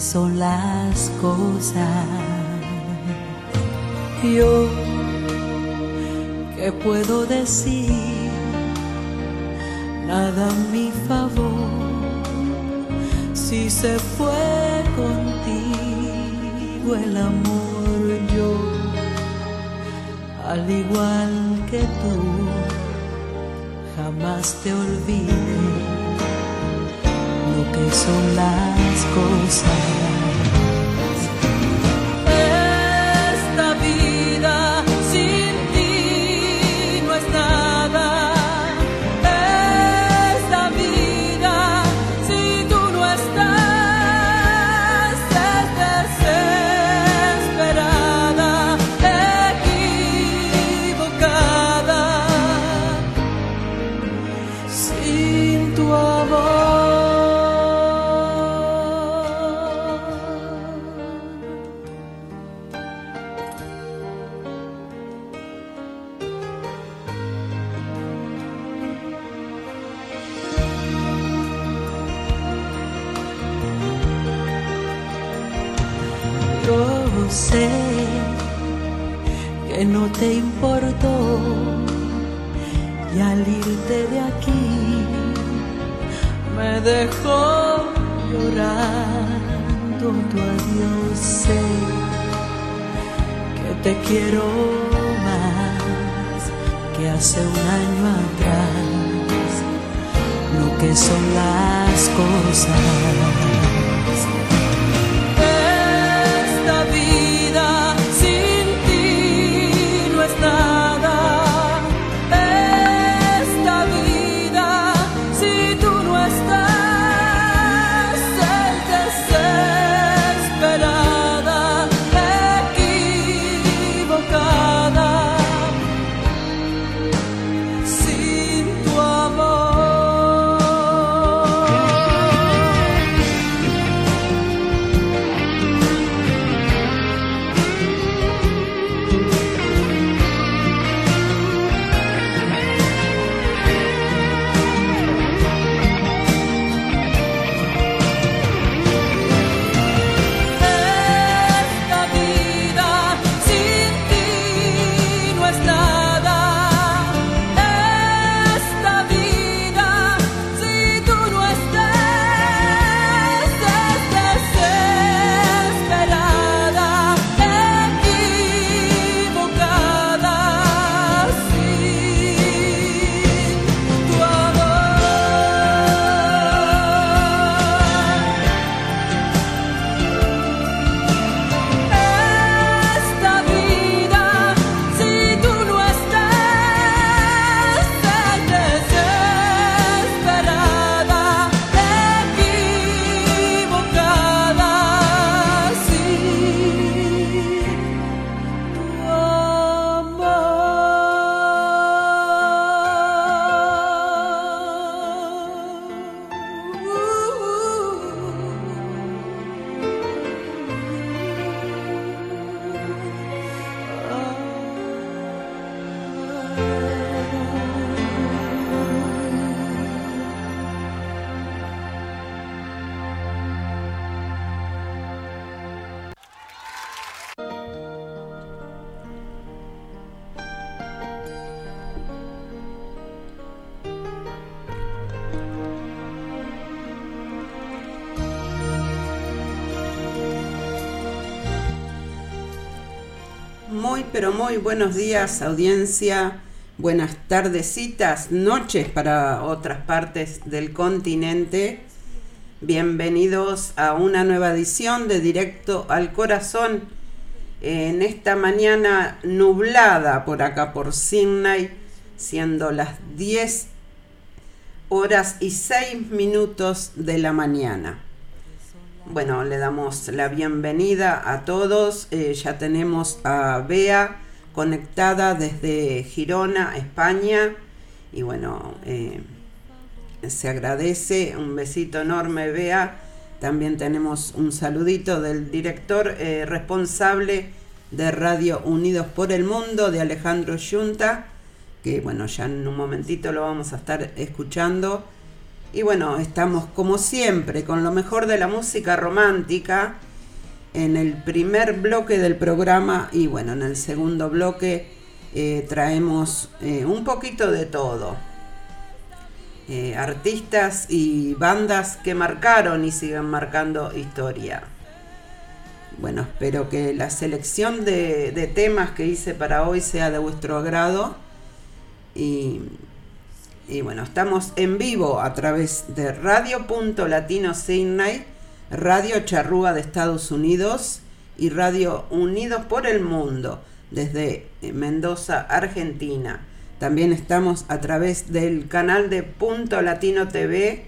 Son las cosas. Yo ¿Qué puedo decir? Nada a mi favor. Si se fue contigo el amor, yo, al igual que tú, jamás te olvidé que son las cosas. Muy, pero muy buenos días, audiencia. Buenas tardecitas, noches para otras partes del continente. Bienvenidos a una nueva edición de Directo al Corazón. En esta mañana nublada por acá por Sydney, siendo las 10 horas y 6 minutos de la mañana. Bueno, le damos la bienvenida a todos. Eh, ya tenemos a Bea conectada desde Girona, España. Y bueno, eh, se agradece. Un besito enorme, Bea. También tenemos un saludito del director eh, responsable de Radio Unidos por el Mundo, de Alejandro Yunta, que bueno, ya en un momentito lo vamos a estar escuchando. Y bueno, estamos como siempre con lo mejor de la música romántica en el primer bloque del programa y bueno, en el segundo bloque eh, traemos eh, un poquito de todo. Eh, artistas y bandas que marcaron y siguen marcando historia. Bueno, espero que la selección de, de temas que hice para hoy sea de vuestro agrado y y bueno, estamos en vivo a través de Radio.Latino Sydney, Radio Charrúa de Estados Unidos y Radio Unidos por el Mundo desde eh, Mendoza, Argentina. También estamos a través del canal de Punto Latino TV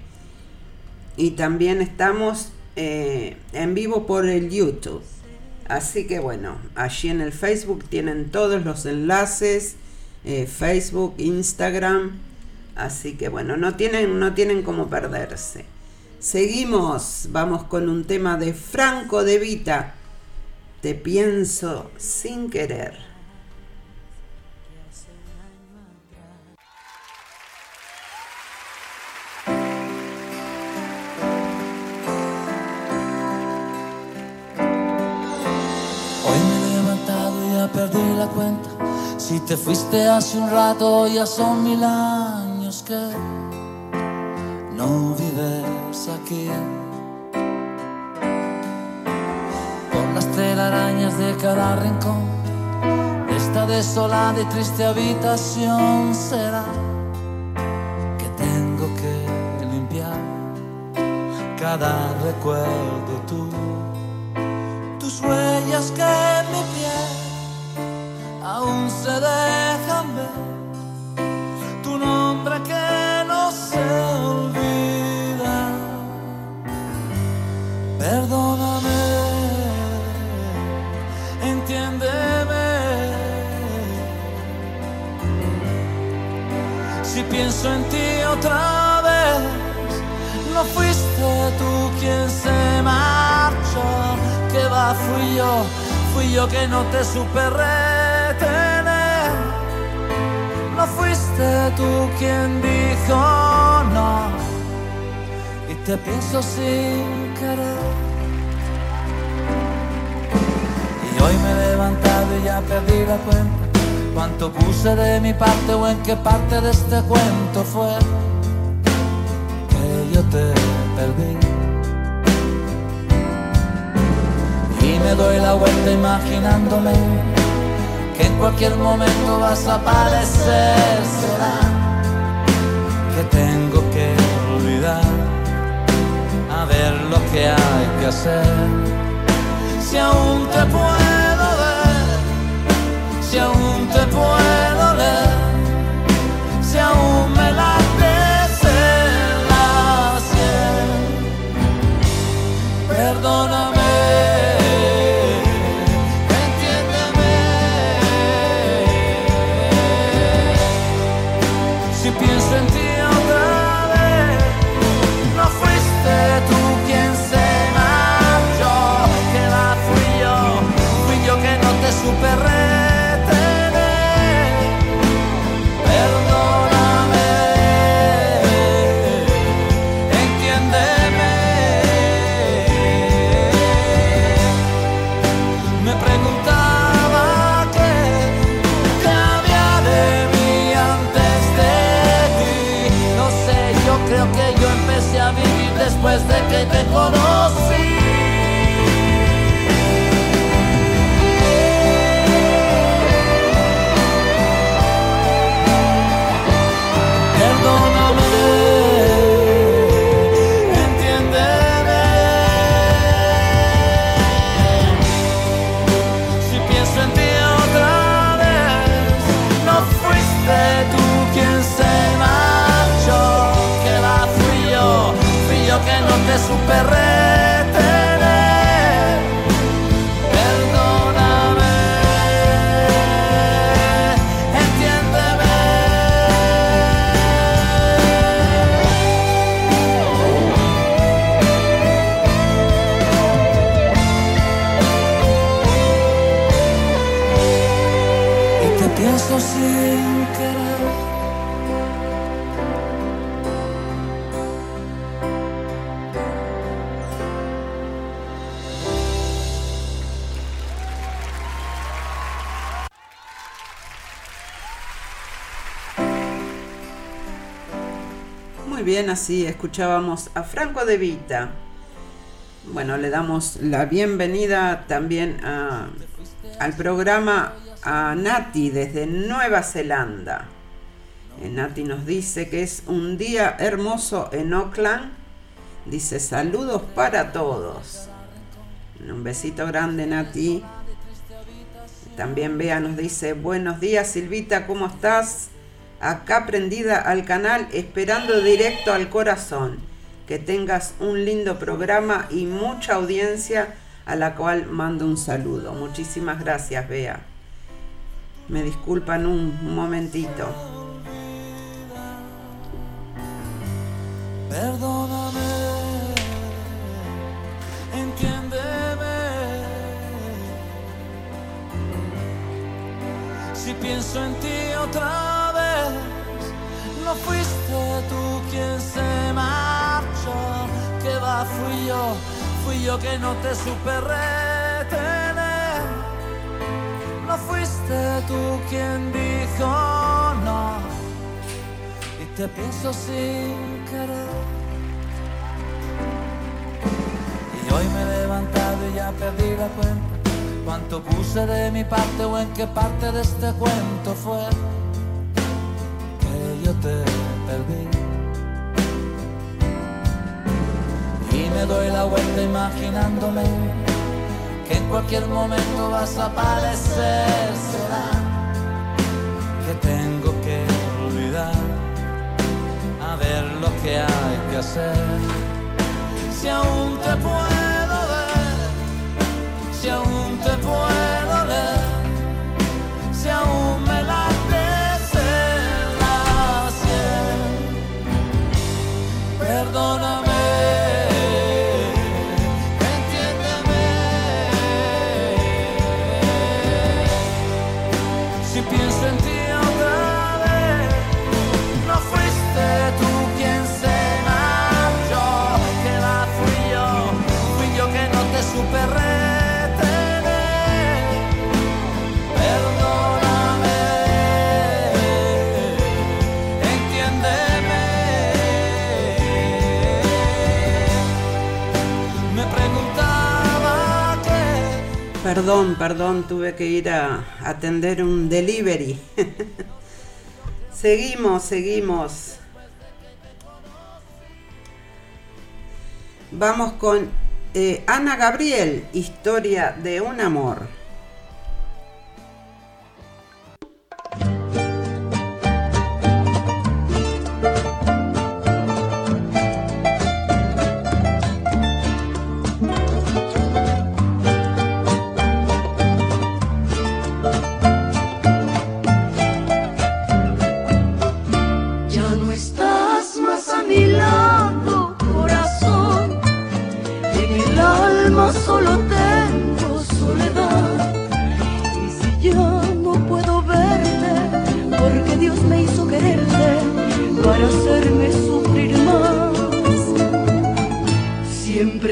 y también estamos eh, en vivo por el YouTube. Así que bueno, allí en el Facebook tienen todos los enlaces, eh, Facebook, Instagram, Así que bueno, no tienen, no tienen cómo perderse. Seguimos, vamos con un tema de Franco de Vita. Te pienso sin querer. Hoy me he levantado y ya perdí la cuenta. Si te fuiste hace un rato, ya son mil años que no vives aquí. Por las telarañas de cada rincón, esta desolada y triste habitación será que tengo que limpiar cada recuerdo tú, tus huellas que mi piel aún se dejan ver tu nombre que no se olvida. Perdóname, entiéndeme. Si pienso en ti otra vez, no fuiste tú quien se marchó, que va, fui yo, fui yo que no te supe retener. Fuiste tú quien dijo no, y te pienso sin querer. Y hoy me he levantado y ya perdí la cuenta. Cuánto puse de mi parte o en qué parte de este cuento fue que yo te perdí. Y me doy la vuelta imaginándome que en cualquier momento vas a aparecer. Será que tengo que olvidar a ver lo que hay que hacer. Si aún te puedo ver, si aún te puedo bien, así escuchábamos a Franco de Vita. Bueno, le damos la bienvenida también al programa a Nati desde Nueva Zelanda. Eh, Nati nos dice que es un día hermoso en Auckland. Dice saludos para todos. Un besito grande, Nati. También Bea nos dice buenos días, Silvita, ¿cómo estás? Acá prendida al canal, esperando directo al corazón. Que tengas un lindo programa y mucha audiencia a la cual mando un saludo. Muchísimas gracias, Bea. Me disculpan un momentito. Perdóname, entiéndeme. Si pienso en ti otra no fuiste tú quien se marchó. Que va, fui yo, fui yo que no te supe retener. No fuiste tú quien dijo no y te pienso sin querer. Y hoy me he levantado y ya perdí la cuenta. Cuánto puse de mi parte o en qué parte de este cuento fue yo te perdí. Y me doy la vuelta imaginándome que en cualquier momento vas a aparecer. Será que tengo que olvidar a ver lo que hay que hacer. Si aún te puedo ver, si aún te puedo Perdón, perdón, tuve que ir a atender un delivery. seguimos, seguimos. Vamos con eh, Ana Gabriel, historia de un amor.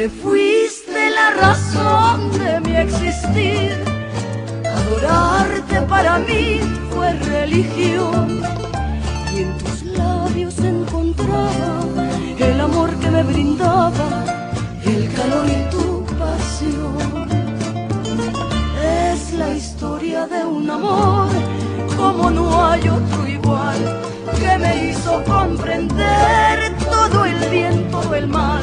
Siempre fuiste la razón de mi existir. Adorarte para mí fue religión y en tus labios encontraba el amor que me brindaba, el calor y tu pasión. Es la historia de un amor como no hay otro igual, que me hizo comprender todo el bien, todo el mal,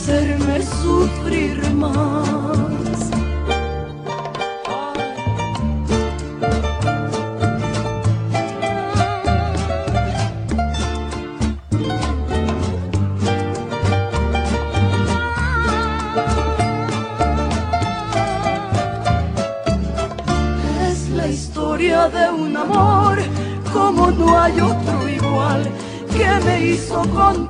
hacerme sufrir más. Es la historia de un amor como no hay otro igual que me hizo con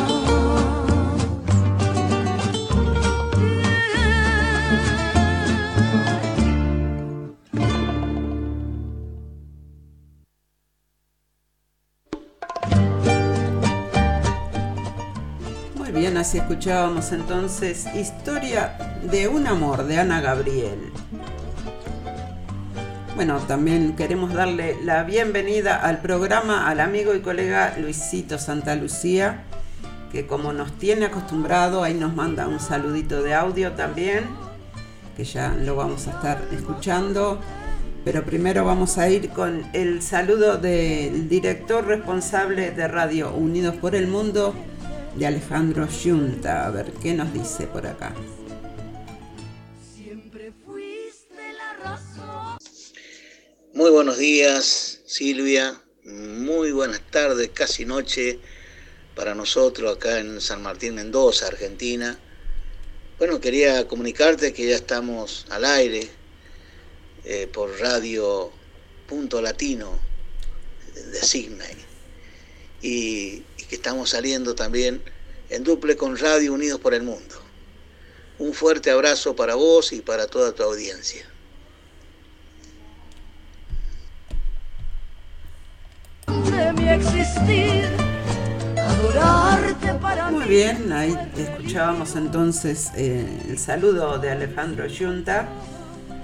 Así escuchábamos entonces Historia de un amor de Ana Gabriel. Bueno, también queremos darle la bienvenida al programa al amigo y colega Luisito Santa Lucía, que como nos tiene acostumbrado, ahí nos manda un saludito de audio también, que ya lo vamos a estar escuchando. Pero primero vamos a ir con el saludo del director responsable de Radio Unidos por el Mundo, de Alejandro Yunta. A ver, ¿qué nos dice por acá? Siempre fuiste la razón. Muy buenos días, Silvia. Muy buenas tardes, casi noche para nosotros acá en San Martín, Mendoza, Argentina. Bueno, quería comunicarte que ya estamos al aire eh, por Radio Punto Latino de Sydney y, y que estamos saliendo también en duple con Radio Unidos por el Mundo. Un fuerte abrazo para vos y para toda tu audiencia. de mi existir, adorarte para Muy bien, ahí escuchábamos entonces eh, el saludo de Alejandro Yunta.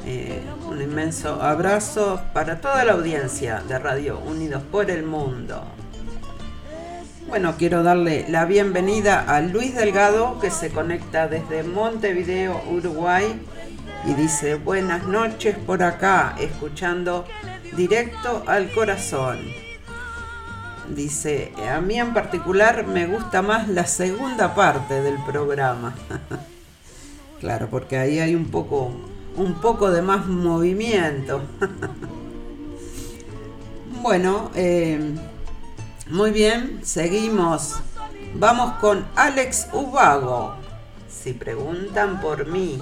Eh, un inmenso abrazo para toda la audiencia de Radio Unidos por el Mundo. Bueno, quiero darle la bienvenida a Luis Delgado que se conecta desde Montevideo, Uruguay y dice buenas noches por acá, escuchando directo al corazón. Dice, a mí en particular me gusta más la segunda parte del programa. claro, porque ahí hay un poco, un poco de más movimiento. bueno, eh, muy bien, seguimos. Vamos con Alex Ubago. Si preguntan por mí.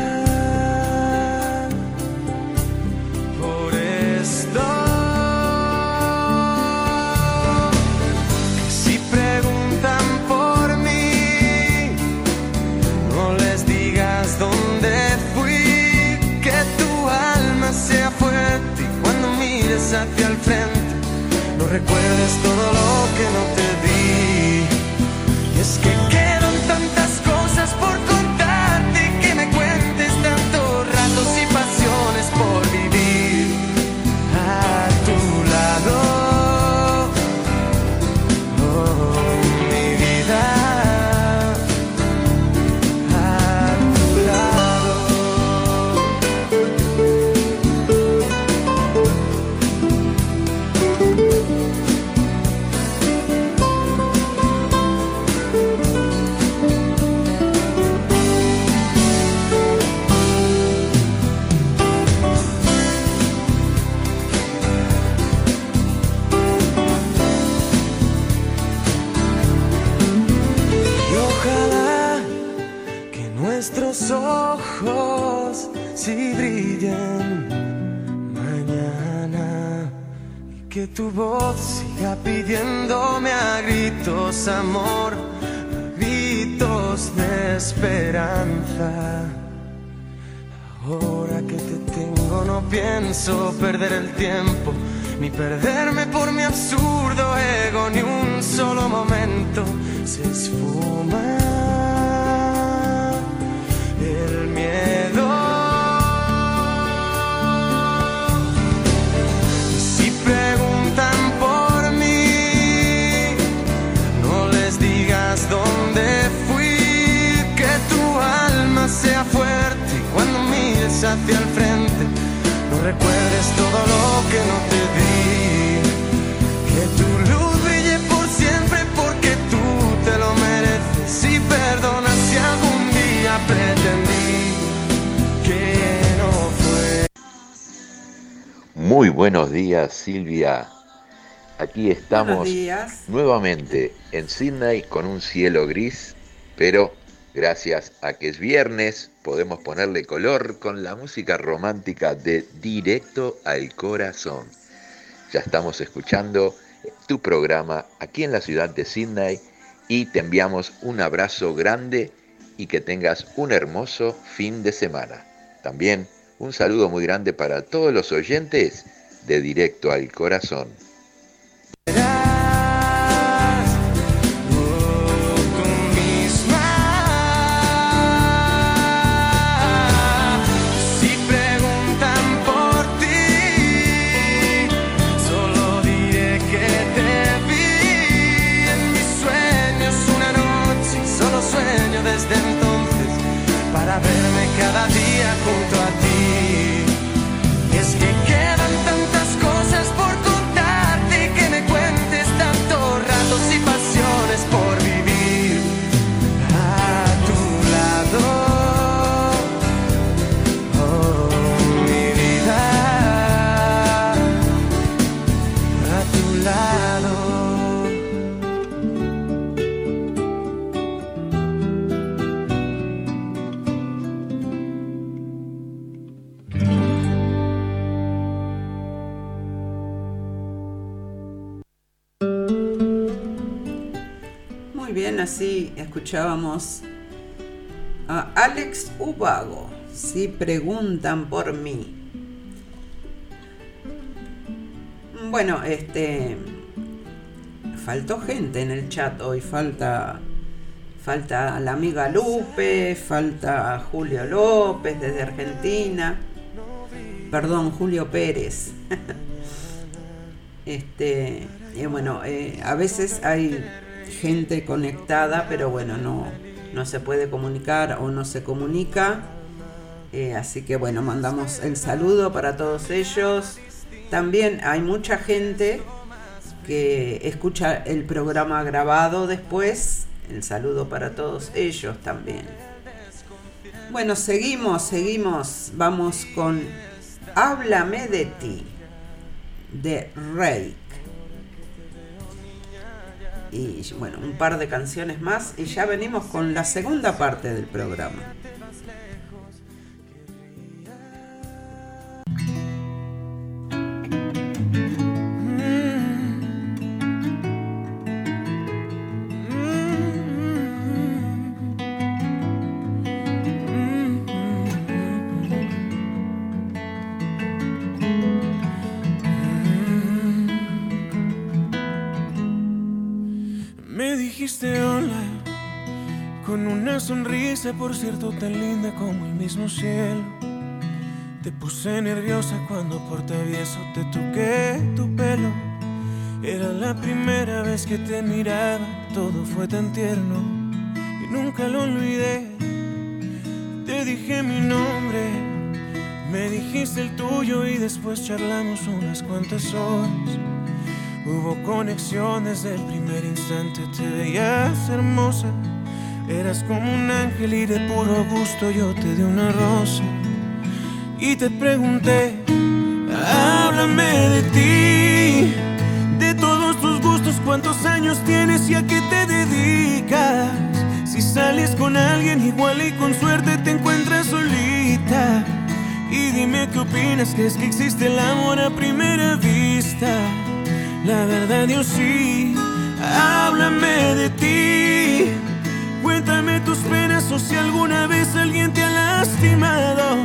hacia el frente, no recuerdes todo lo que no te di. Y es que tu voz siga pidiéndome a gritos amor, a gritos de esperanza. Ahora que te tengo no pienso perder el tiempo, ni perderme por mi absurdo ego, ni un solo momento se esfuma. Recuerdes todo lo que no te di. Que tu luz brille por siempre porque tú te lo mereces y perdona si algún día pretendí que no fue. Muy buenos días, Silvia. Aquí estamos días. nuevamente en Sydney con un cielo gris, pero gracias a que es viernes podemos ponerle color con la música romántica de Directo al Corazón. Ya estamos escuchando tu programa aquí en la ciudad de Sydney y te enviamos un abrazo grande y que tengas un hermoso fin de semana. También un saludo muy grande para todos los oyentes de Directo al Corazón. Escuchábamos a Alex Ubago. Si preguntan por mí. Bueno, este. Faltó gente en el chat hoy. Falta. Falta la amiga Lupe. Falta Julio López desde Argentina. Perdón, Julio Pérez. Este, y bueno, eh, a veces hay gente conectada, pero bueno, no, no se puede comunicar o no se comunica. Eh, así que bueno, mandamos el saludo para todos ellos. También hay mucha gente que escucha el programa grabado después. El saludo para todos ellos también. Bueno, seguimos, seguimos. Vamos con Háblame de ti de Rake. Y bueno, un par de canciones más y ya venimos con la segunda parte del programa. Con una sonrisa, por cierto, tan linda como el mismo cielo. Te puse nerviosa cuando por travieso te toqué tu pelo. Era la primera vez que te miraba, todo fue tan tierno y nunca lo olvidé. Te dije mi nombre, me dijiste el tuyo y después charlamos unas cuantas horas. Hubo conexión desde el primer instante, te veías hermosa. Eras como un ángel y de puro gusto yo te di una rosa. Y te pregunté, háblame de ti, de todos tus gustos, cuántos años tienes y a qué te dedicas. Si sales con alguien igual y con suerte te encuentras solita. Y dime qué opinas, que es que existe el amor a primera vista. La verdad Dios sí, háblame de ti. Cuéntame tus penas o si alguna vez alguien te ha lastimado.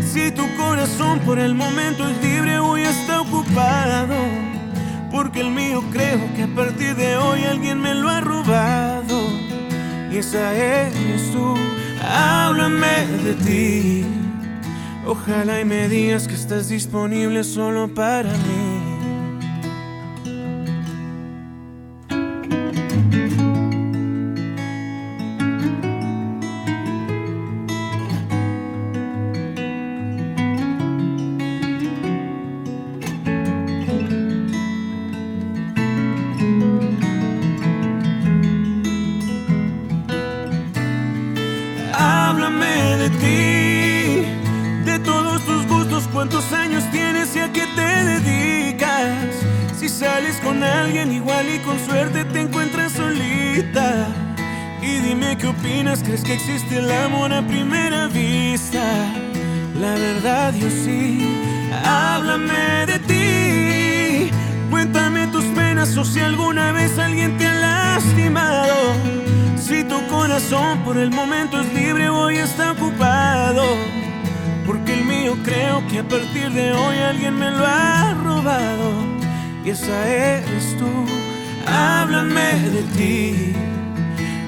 Si tu corazón por el momento es libre hoy está ocupado. Porque el mío creo que a partir de hoy alguien me lo ha robado. Y esa eres tú, háblame de ti. Ojalá y me digas que estás disponible solo para mí. Con alguien igual y con suerte te encuentras solita. Y dime qué opinas, ¿crees que existe el amor a primera vista? La verdad yo sí, háblame de ti. Cuéntame tus penas o si alguna vez alguien te ha lastimado. Si tu corazón por el momento es libre, hoy está ocupado. Porque el mío creo que a partir de hoy alguien me lo ha robado. Esa eres tú, háblame de ti.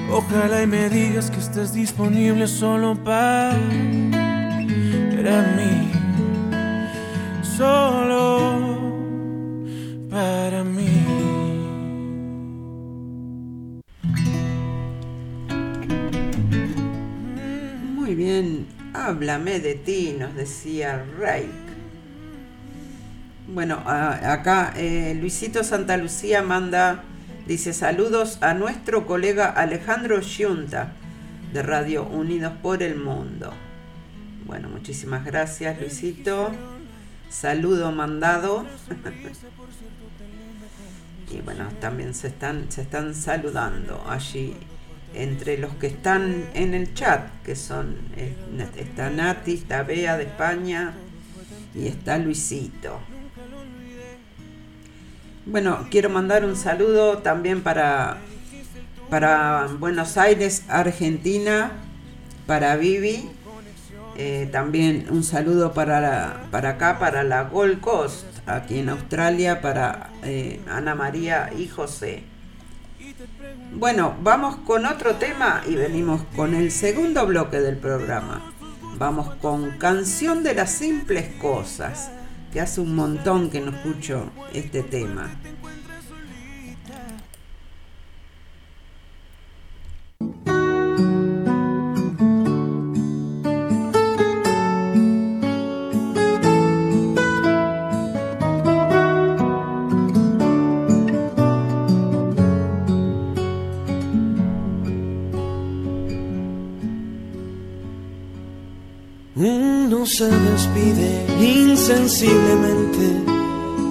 Ojalá y me digas que estás disponible solo para mí. Solo para mí. Muy bien, háblame de ti, nos decía Ray. Bueno, acá eh, Luisito Santa Lucía manda, dice saludos a nuestro colega Alejandro Giunta de Radio Unidos por el Mundo. Bueno, muchísimas gracias Luisito. Saludo mandado. y bueno, también se están, se están saludando allí entre los que están en el chat, que son, eh, está Nati, está Bea de España y está Luisito. Bueno, quiero mandar un saludo también para, para Buenos Aires, Argentina, para Vivi. Eh, también un saludo para, la- para acá, para la Gold Coast, aquí en Australia, para eh, Ana María y José. Bueno, vamos con otro tema y venimos con el segundo bloque del programa. Vamos con Canción de las Simples Cosas, que hace un montón que no escucho este tema.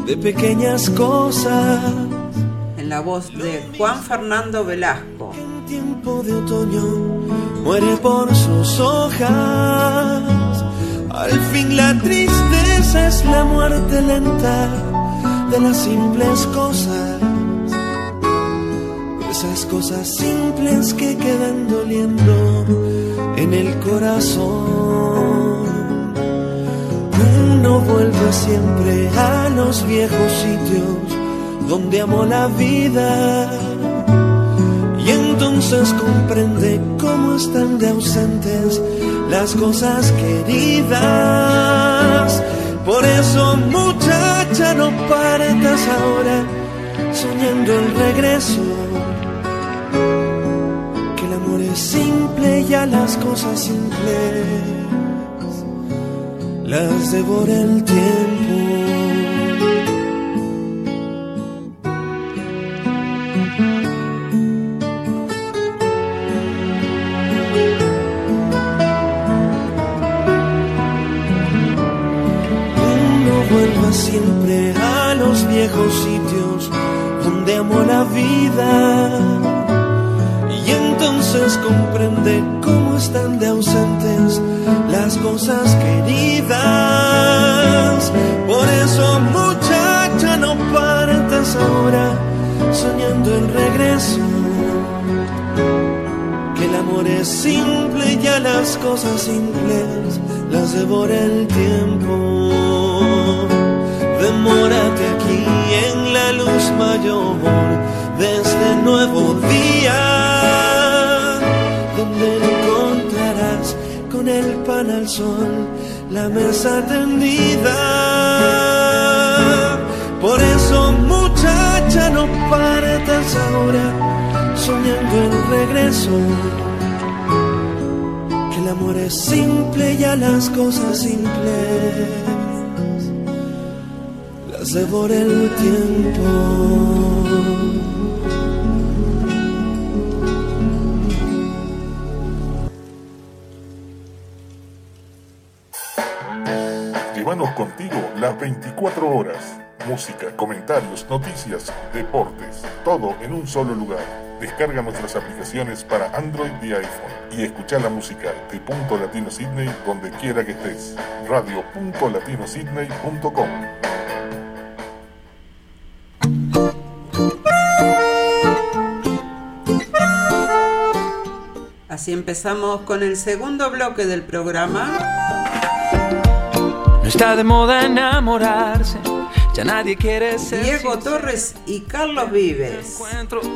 De pequeñas cosas. En la voz de Juan Fernando Velasco. En tiempo de otoño muere por sus hojas. Al fin la tristeza es la muerte lenta de las simples cosas. Esas cosas simples que quedan doliendo en el corazón. Uno vuelve siempre a los viejos sitios donde amó la vida y entonces comprende cómo están de ausentes las cosas queridas. Por eso muchacha no partas ahora soñando el regreso. Que el amor es simple y a las cosas simples las devora el tiempo. Uno vuelve siempre a los viejos sitios donde amó la vida y entonces comprende cómo están de ausentes las cosas queridas. Por eso muchacha no partas ahora soñando en regreso. Que el amor es simple ya las cosas simples las devora el tiempo. Demórate aquí en la luz mayor de este nuevo día, el pan al sol la mesa tendida. Por eso, muchacha, no partas ahora soñando el regreso. Que el amor es simple y a las cosas simples las devora el tiempo. Llévanos contigo las 24 horas. Música, comentarios, noticias, deportes, todo en un solo lugar. Descarga nuestras aplicaciones para Android y iPhone y escucha la música de Punto Latino Sydney donde quiera que estés. Radio.latinosidney.com Así empezamos con el segundo bloque del programa. No está de moda enamorarse, ya nadie quiere ser. Diego Torres y Carlos Vives.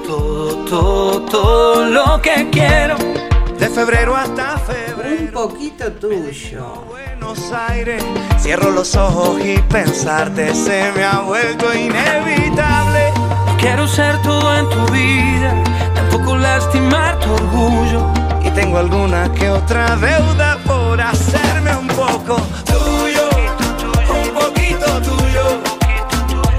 Todo, todo, todo lo que quiero. De febrero hasta febrero. Un poquito tuyo. Buenos Aires. Cierro los ojos y pensarte se me ha vuelto inevitable. No quiero ser todo en tu vida, tampoco lastimar tu orgullo. Y tengo alguna que otra deuda por hacerme un poco poquito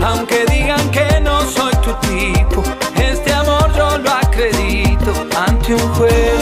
Aunque digan que no soy tu tipo, este amor yo lo acredito ante un juez.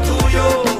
tuyo.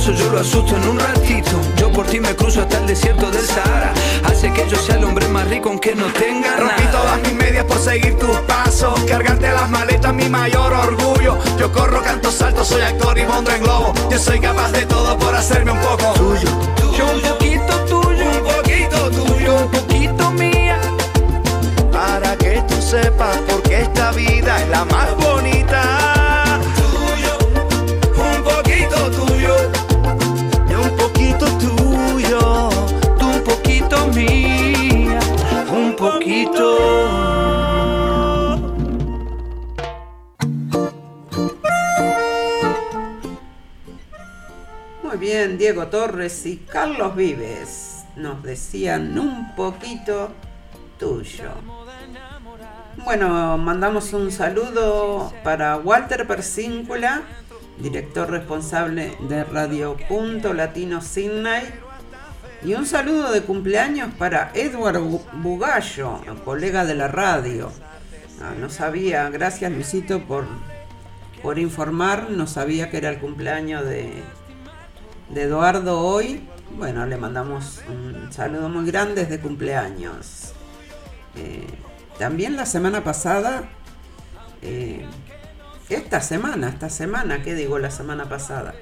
Yo lo asusto en un ratito. Yo por ti me cruzo hasta el desierto del Sahara. Hace que yo sea el hombre más rico aunque no tenga Rompí nada. todas mis medias por seguir tus pasos. Cargarte las maletas, mi mayor orgullo. Yo corro, canto, salto, soy actor y mondo en globo. Yo soy capaz de todo por hacerme un poco tuyo. Yo un poquito tuyo, Un poquito tuyo. un poquito mía. Para que tú sepas por qué esta vida es la más bonita. Diego Torres y Carlos Vives nos decían un poquito tuyo. Bueno, mandamos un saludo para Walter Persíncula, director responsable de Radio Punto Latino Sydney. Y un saludo de cumpleaños para Edward Bu- Bugallo, colega de la radio. Ah, no sabía, gracias Luisito por, por informar, no sabía que era el cumpleaños de, de Eduardo hoy. Bueno, le mandamos un saludo muy grande de cumpleaños. Eh, también la semana pasada, eh, esta semana, esta semana, ¿qué digo la semana pasada?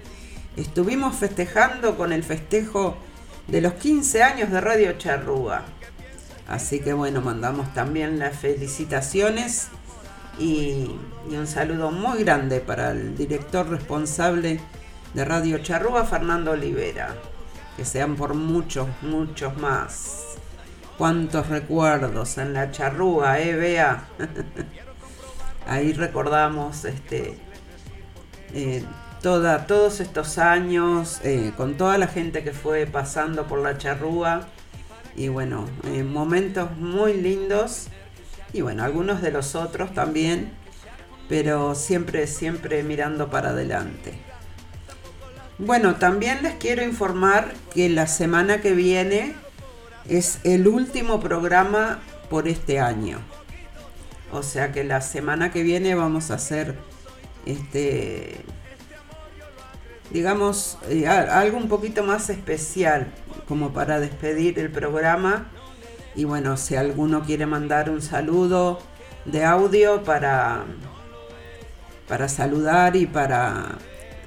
Estuvimos festejando con el festejo de los 15 años de Radio Charrúa. Así que bueno, mandamos también las felicitaciones y, y un saludo muy grande para el director responsable de Radio Charrúa, Fernando Olivera. Que sean por muchos, muchos más. Cuántos recuerdos en la charrúa, eh, Bea. Ahí recordamos este, eh, toda, todos estos años, eh, con toda la gente que fue pasando por la charrúa. Y bueno, eh, momentos muy lindos. Y bueno, algunos de los otros también. Pero siempre, siempre mirando para adelante. Bueno, también les quiero informar que la semana que viene es el último programa por este año. O sea que la semana que viene vamos a hacer este digamos eh, algo un poquito más especial como para despedir el programa y bueno, si alguno quiere mandar un saludo de audio para para saludar y para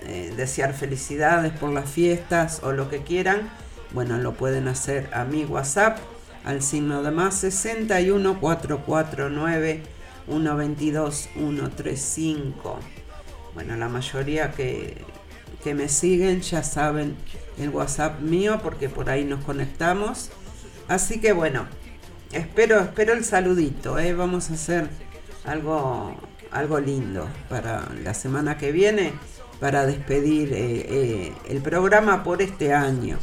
eh, desear felicidades por las fiestas o lo que quieran, bueno, lo pueden hacer a mi WhatsApp al signo de más 61 449 122 135. Bueno, la mayoría que, que me siguen ya saben el WhatsApp mío porque por ahí nos conectamos. Así que bueno, espero, espero el saludito, ¿eh? vamos a hacer algo, algo lindo para la semana que viene, para despedir eh, eh, el programa por este año.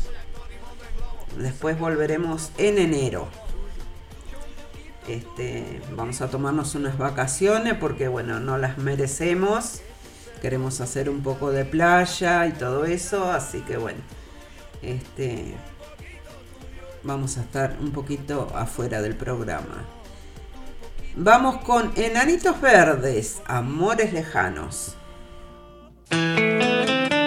Después volveremos en enero. Este, vamos a tomarnos unas vacaciones porque bueno, no las merecemos. Queremos hacer un poco de playa y todo eso, así que bueno, este, vamos a estar un poquito afuera del programa. Vamos con Enanitos Verdes, Amores Lejanos. Thank you.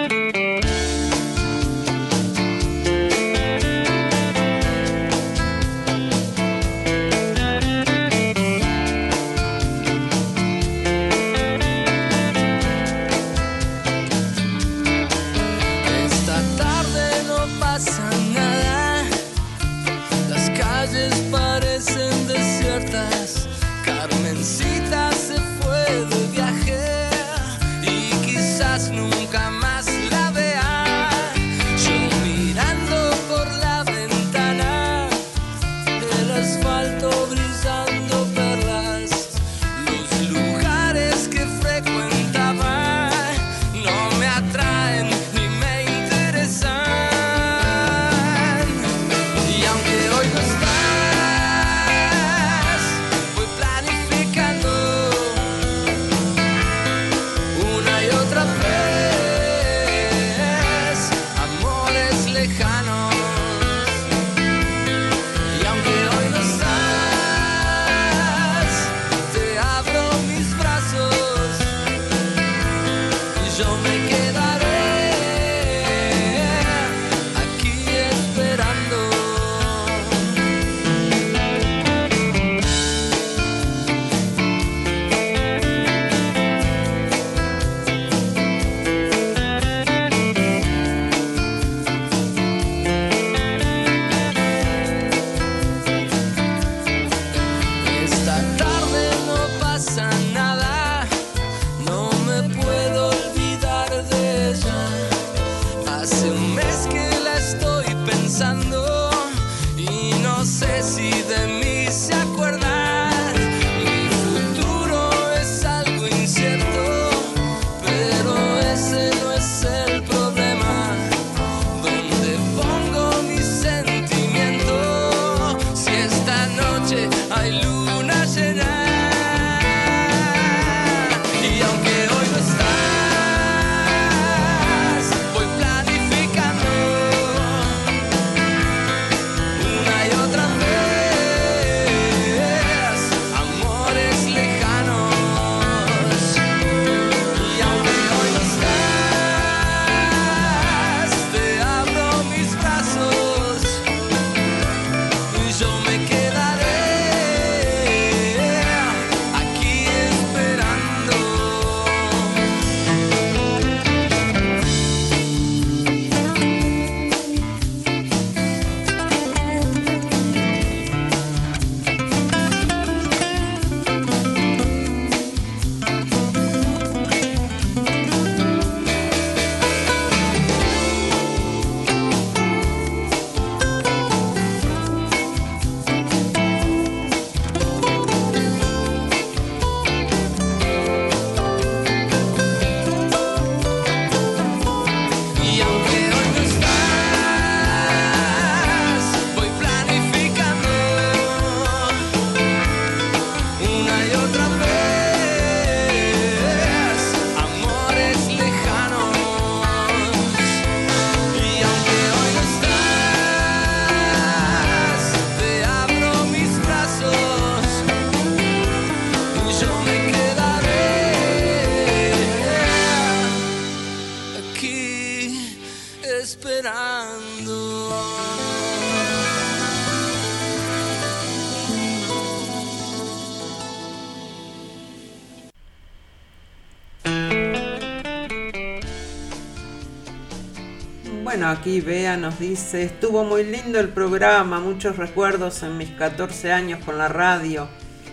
Bueno, aquí Bea nos dice, estuvo muy lindo el programa, muchos recuerdos en mis 14 años con la radio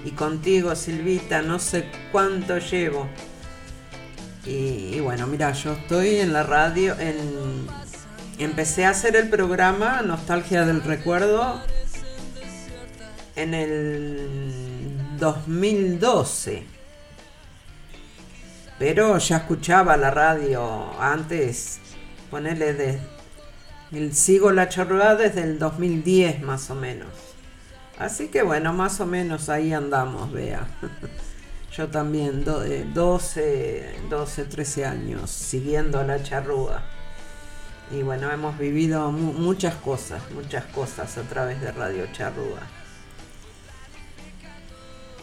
y contigo Silvita, no sé cuánto llevo. Y, bueno, mira, yo estoy en la radio, empecé a hacer el programa Nostalgia del Recuerdo en el 2012. Pero ya escuchaba la radio antes, ponerle de... El, sigo la chorrada desde el 2010 más o menos. Así que bueno, más o menos ahí andamos, vea. Yo también, do- eh, 12, 12, 13 años siguiendo la charrúa. Y bueno, hemos vivido mu- muchas cosas, muchas cosas a través de Radio Charrúa.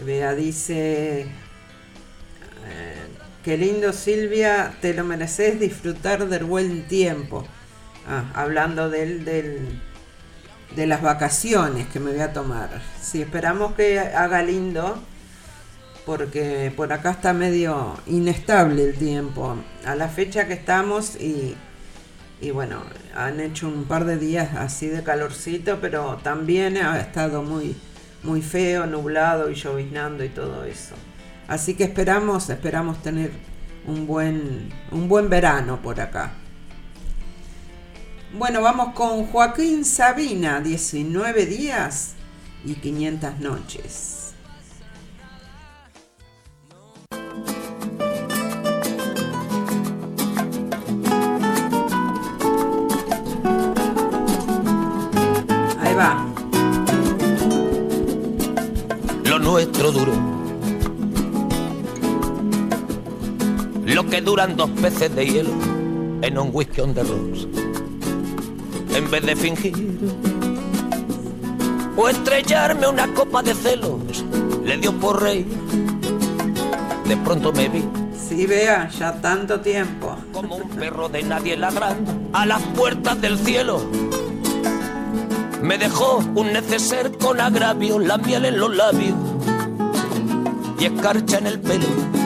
Bea dice, eh, qué lindo Silvia, te lo mereces disfrutar del buen tiempo. Ah, hablando del, del, de las vacaciones que me voy a tomar. Sí, esperamos que haga lindo, porque por acá está medio inestable el tiempo. A la fecha que estamos y, y bueno, han hecho un par de días así de calorcito, pero también ha estado muy, muy feo, nublado y lloviznando y todo eso. Así que esperamos, esperamos tener un buen, un buen verano por acá. Bueno, vamos con Joaquín Sabina, 19 días y 500 noches. Ahí va. lo nuestro duró. Lo que duran dos peces de hielo en un whisky on the rocks. En vez de fingir o estrellarme una copa de celos, le dio por rey. De pronto me vi Sí, vea, ya tanto tiempo. como un perro de nadie ladrando a las puertas del cielo. Me dejó un neceser con agravio, la miel en los labios y escarcha en el pelo.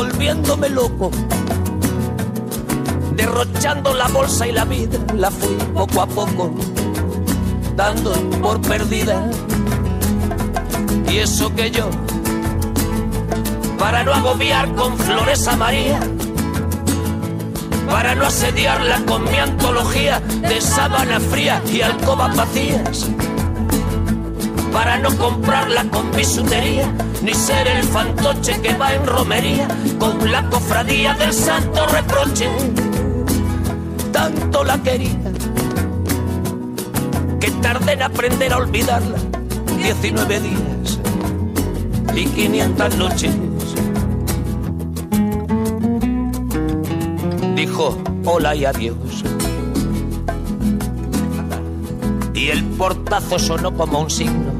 Volviéndome loco, derrochando la bolsa y la vida, la fui poco a poco, dando por perdida. Y eso que yo para no agobiar con flores a María, para no asediarla con mi antología de sábana fría y alcobas vacías, para no comprarla con bisutería, ni ser el fantoche que va en romería con la cofradía del santo reproche. Tanto la quería que tardé en aprender a olvidarla 19 días y 500 noches. dijo hola y adiós. Y el portazo sonó como un signo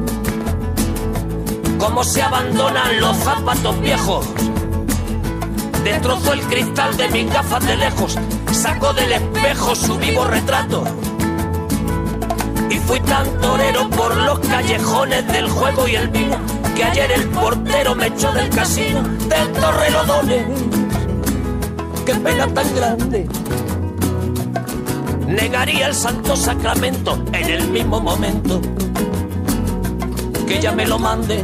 como se abandonan los zapatos viejos Destrozó el cristal de mis gafas de lejos, sacó del espejo su vivo retrato. Y fui tan torero por los callejones del juego y el vino, que ayer el portero me echó del casino del Torrelodones. Qué pena tan grande. Negaría el santo sacramento en el mismo momento que ella me lo mande.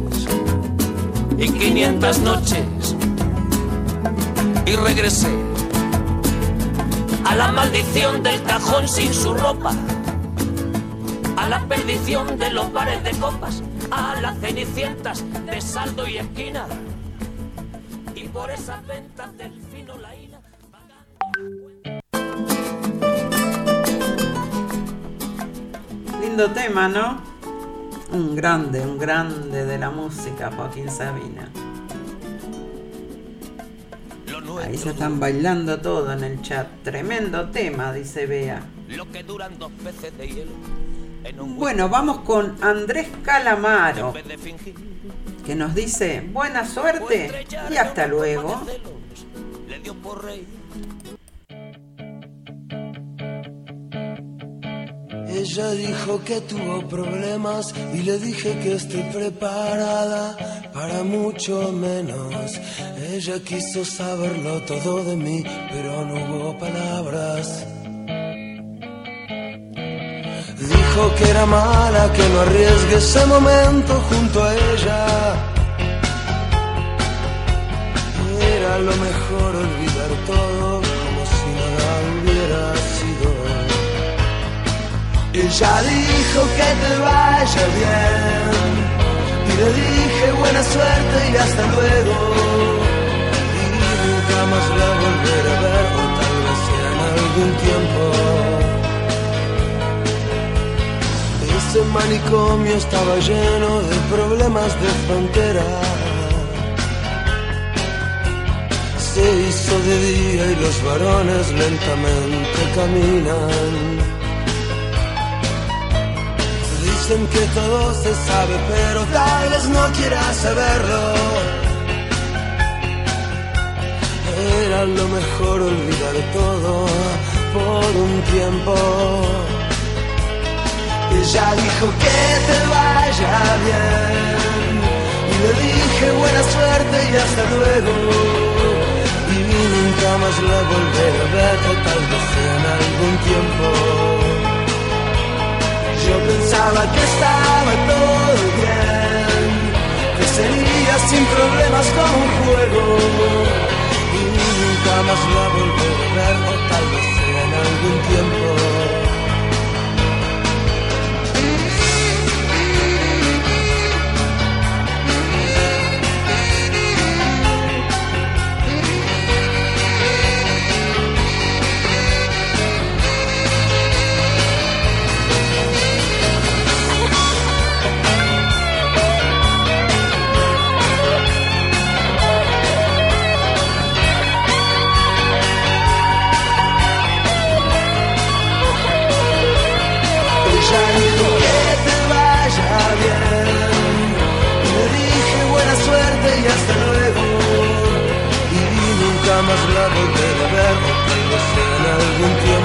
y 500 noches. Y regresé a la maldición del cajón sin su ropa, a la perdición de los bares de copas, a las cenicientas de saldo y esquina. Y por esas ventas del fino laína. Lindo tema, ¿no? Un grande, un grande de la música, Joaquín Sabina. Ahí se están bailando todo en el chat. Tremendo tema, dice Bea. Lo que duran dos de hielo. Bueno, vamos con Andrés Calamaro, que nos dice buena suerte y hasta luego. Ella dijo que tuvo problemas y le dije que estoy preparada para mucho menos. Ella quiso saberlo todo de mí, pero no hubo palabras. Dijo que era mala, que no arriesgue ese momento junto a ella. Era lo mejor olvidar todo como si nada hubiera sido. Ella dijo que te vaya bien. Y le dije buena suerte y hasta luego. Y nunca más la volveré a ver, o tal vez en algún tiempo. Ese manicomio estaba lleno de problemas de frontera. Se hizo de día y los varones lentamente caminan. Que todo se sabe, pero tal vez no quieras saberlo. Era lo mejor olvidar todo por un tiempo. Ella dijo que te vaya bien. Y le dije buena suerte y hasta luego. Y nunca más la volveré a ver, tal vez en algún tiempo. Yo pensaba que estaba todo bien, que sería sin problemas como un juego. Y nunca más la volveré a ver, o tal vez en algún tiempo. más largo que de ver, en algún.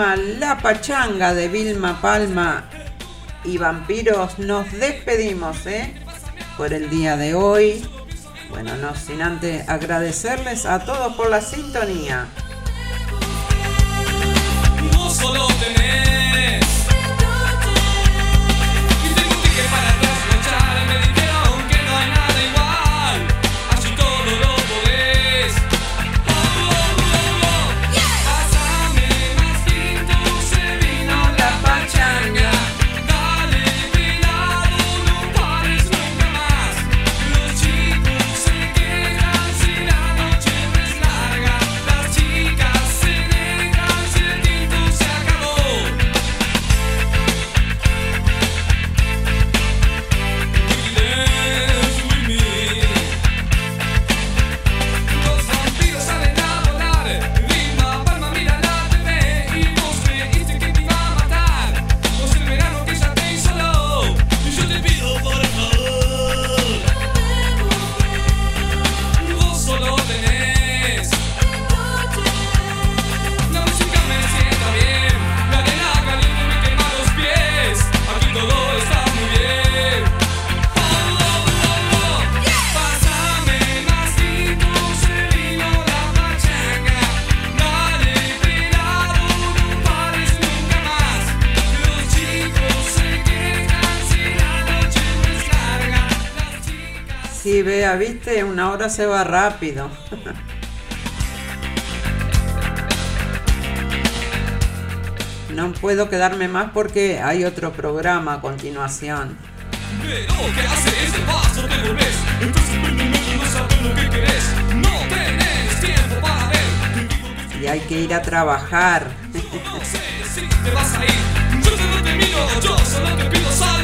La Pachanga de Vilma Palma y Vampiros nos despedimos ¿eh? por el día de hoy. Bueno, no sin antes agradecerles a todos por la sintonía. ahora se va rápido. No puedo quedarme más porque hay otro programa a continuación. Que hace paso volvés, entonces pues, y no sabes lo que querés, no tenés tiempo para. Y hay que ir a trabajar. No sé si te vas a ir, yo te determino, yo solo te pido salir.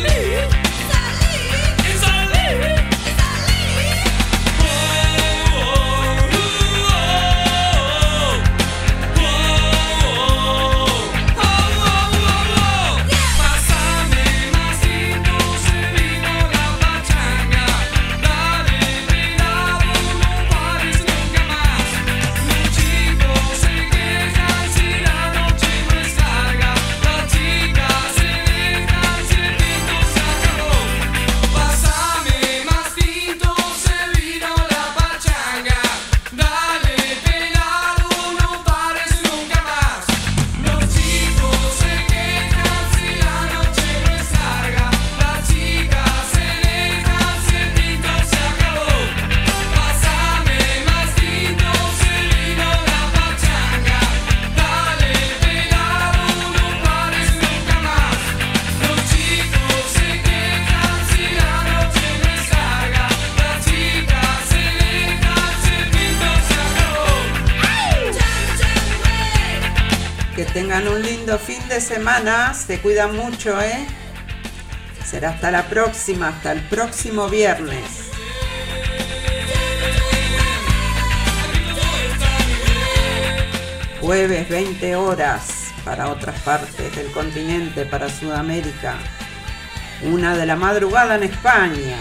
De semana. Se cuidan mucho, ¿eh? Será hasta la próxima, hasta el próximo viernes. Jueves 20 horas para otras partes del continente, para Sudamérica. Una de la madrugada en España.